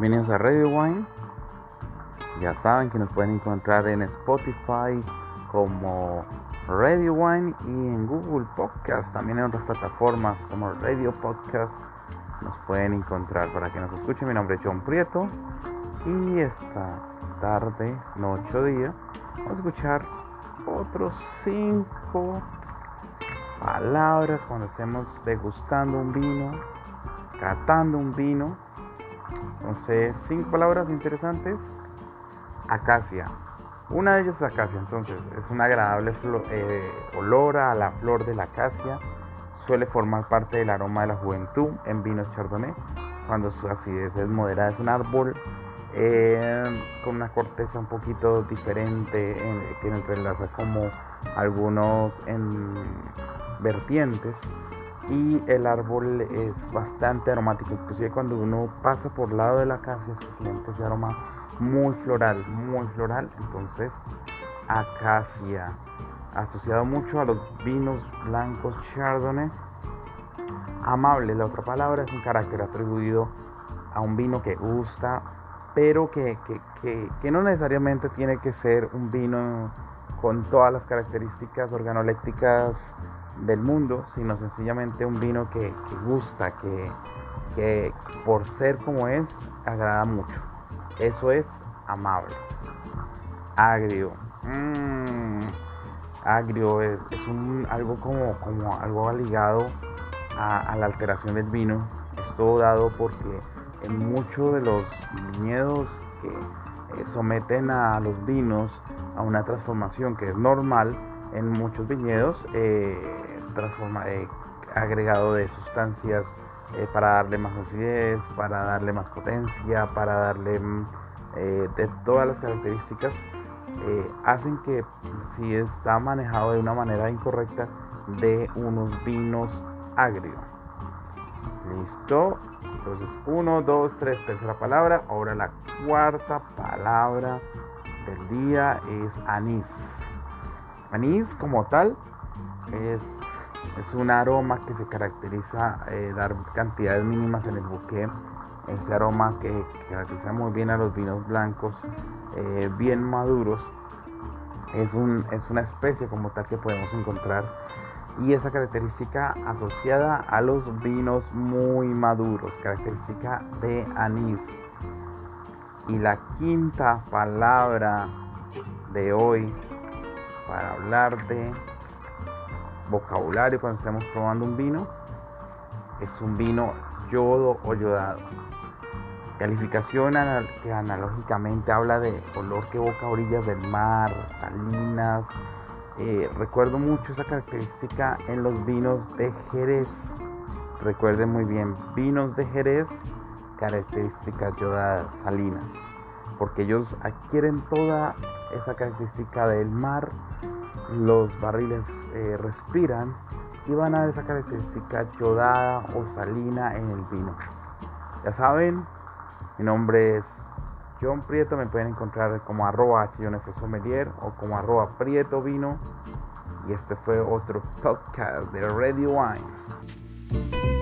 Bienvenidos a Radio Wine. Ya saben que nos pueden encontrar en Spotify como Radio Wine y en Google Podcast, también en otras plataformas como Radio Podcast. Nos pueden encontrar para que nos escuchen. Mi nombre es John Prieto y esta tarde, noche o día, vamos a escuchar otros cinco palabras cuando estemos degustando un vino, catando un vino. Entonces, cinco palabras interesantes. Acacia. Una de ellas es acacia, entonces es un agradable eh, olor a la flor de la acacia. Suele formar parte del aroma de la juventud en vinos chardonnay. Cuando su acidez es moderada, es un árbol eh, con una corteza un poquito diferente que entrelaza como algunos en vertientes y el árbol es bastante aromático. Inclusive cuando uno pasa por lado de la acacia se siente ese aroma muy floral muy floral. Entonces acacia asociado mucho a los vinos blancos chardonnay. Amable la otra palabra es un carácter atribuido a un vino que gusta pero que, que no necesariamente tiene que ser un vino con todas las características organolépticas del mundo, sino sencillamente un vino que, gusta, que, por ser como es, agrada mucho. Eso es amable. Agrio. Mm, agrio es, algo como, como algo ligado a, la alteración del vino. Esto dado porque en muchos de los viñedos que eh, someten a los vinos a una transformación que es normal en muchos viñedos, eh, transforma, eh, agregado de sustancias eh, para darle más acidez, para darle más potencia, para darle mm, de todas las características, hacen que si está manejado de una manera incorrecta, de unos vinos agrios. Listo. Entonces, uno, dos, tres, tercera palabra. Ahora la cuarta palabra del día es anís. Anís como tal es es un aroma que se caracteriza eh, dar cantidades mínimas en el buque. Ese aroma que, caracteriza muy bien a los vinos blancos, eh, bien maduros. Es, un, es una especie como tal que podemos encontrar. Y esa característica asociada a los vinos muy maduros, característica de anís. Y la quinta palabra de hoy para hablar de vocabulario cuando estemos probando un vino es un vino yodo o yodado. Calificación que analógicamente habla de olor que evoca orillas del mar, salinas. Eh, recuerdo mucho esa característica en los vinos de Jerez. Recuerden muy bien, vinos de Jerez, características yodadas, salinas. Porque ellos adquieren toda esa característica del mar los barriles eh, respiran y van a esa característica yodada o salina en el vino. Ya saben, mi nombre es John Prieto, me pueden encontrar como arroba Sommelier o como arroba Prieto Vino. Y este fue otro podcast de Radio Wine.